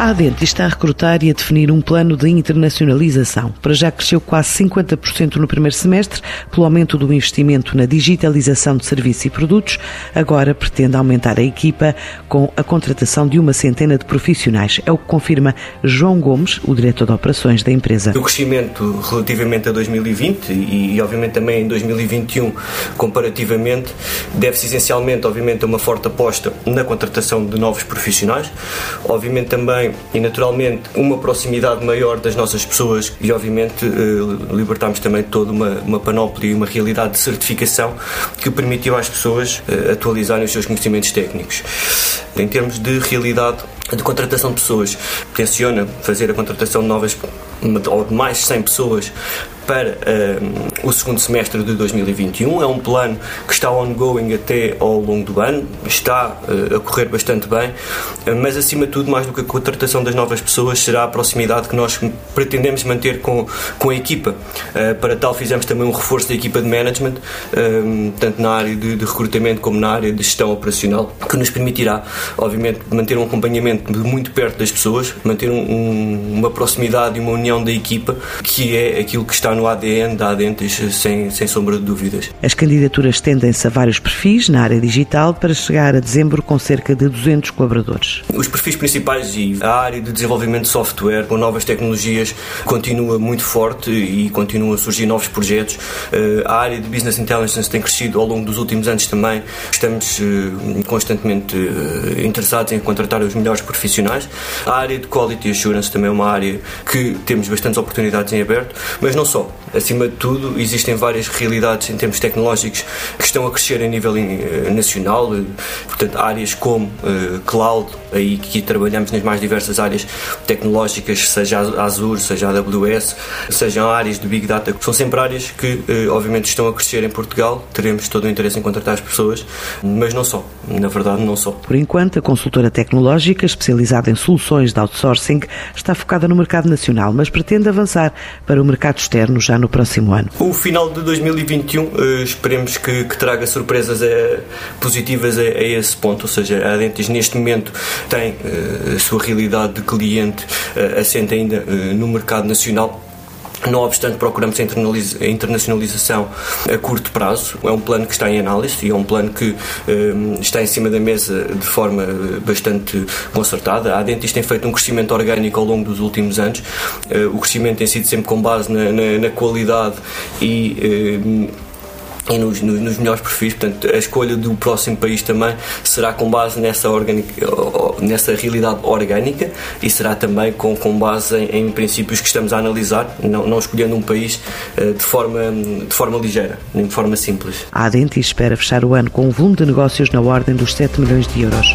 A Adente está a recrutar e a definir um plano de internacionalização. Para já cresceu quase 50% no primeiro semestre, pelo aumento do investimento na digitalização de serviços e produtos. Agora pretende aumentar a equipa com a contratação de uma centena de profissionais. É o que confirma João Gomes, o diretor de operações da empresa. O crescimento relativamente a 2020 e, e obviamente também em 2021, comparativamente, deve-se essencialmente, obviamente, a uma forte aposta na contratação de novos profissionais. Obviamente também e naturalmente uma proximidade maior das nossas pessoas e obviamente eh, libertarmos também toda uma, uma panóplia e uma realidade de certificação que permitiu às pessoas eh, atualizarem os seus conhecimentos técnicos. Em termos de realidade de contratação de pessoas, tenciona fazer a contratação de novas ou de mais 100 pessoas para um, o segundo semestre de 2021. É um plano que está ongoing até ao longo do ano, está uh, a correr bastante bem, uh, mas acima de tudo, mais do que a contratação das novas pessoas, será a proximidade que nós pretendemos manter com, com a equipa. Uh, para tal, fizemos também um reforço da equipa de management, hum, tanto na área de, de, recrutamento como na área de gestão operacional, que nos permitirá, obviamente, manter um acompanhamento de muito perto das pessoas, manter um, um, uma proximidade e uma união da equipa, que é aquilo que está no ADN da Adentes, sem, sem sombra de dúvidas. As candidaturas tendem-se a vários perfis na área digital para chegar a dezembro com cerca de 200 colaboradores. Os perfis principais e a área de desenvolvimento de software com novas tecnologias continua muito forte e continuam a surgir novos projetos. Eh, a área de Business Intelligence tem crescido ao longo dos últimos anos também. Estamos eh, constantemente eh, interessados em contratar os melhores profissionais. A área de Quality Assurance também é uma área que temos bastantes oportunidades em aberto, mas não só. Acima de tudo, existem várias realidades em termos tecnológicos que estão a crescer a nível eh, nacional, eh, portanto, áreas como uh, cloud, aí que trabalhamos nas mais diversas áreas tecnológicas, seja a Azure, seja a AWS, sejam áreas de Big Data, são sempre áreas que, obviamente, estão a crescer em Portugal. Teremos todo o interesse em contratar as pessoas, mas não só, na verdade, não só. Por enquanto, a consultora tecnológica, especializada em soluções de outsourcing, está focada no mercado nacional, mas pretende avançar para o mercado externo já no próximo ano? O final de 2021 uh, esperemos que, que, traga surpresas uh, positivas a, a, esse ponto, ou seja, a Adentes neste momento tem uh, a sua realidade de cliente assente ainda no mercado nacional não obstante, procuramos a internacionalização a curto prazo. É um plano que está em análise e é um plano que um, está em cima da mesa de forma bastante concertada. A Dentis tem feito um crescimento orgânico ao longo dos últimos anos. Uh, o crescimento tem sido sempre com base na, na, na qualidade e. Uh, e nos, nos, nos, melhores perfis. Portanto, a escolha do próximo país também será com base nessa, orgânica, nessa realidade orgânica e será também com, com base em, em princípios que estamos a analisar, não, não escolhendo um país uh, de, forma, de forma ligeira, nem de forma simples. A Adenti espera fechar o ano com um volume de negócios na ordem dos 7 milhões de euros.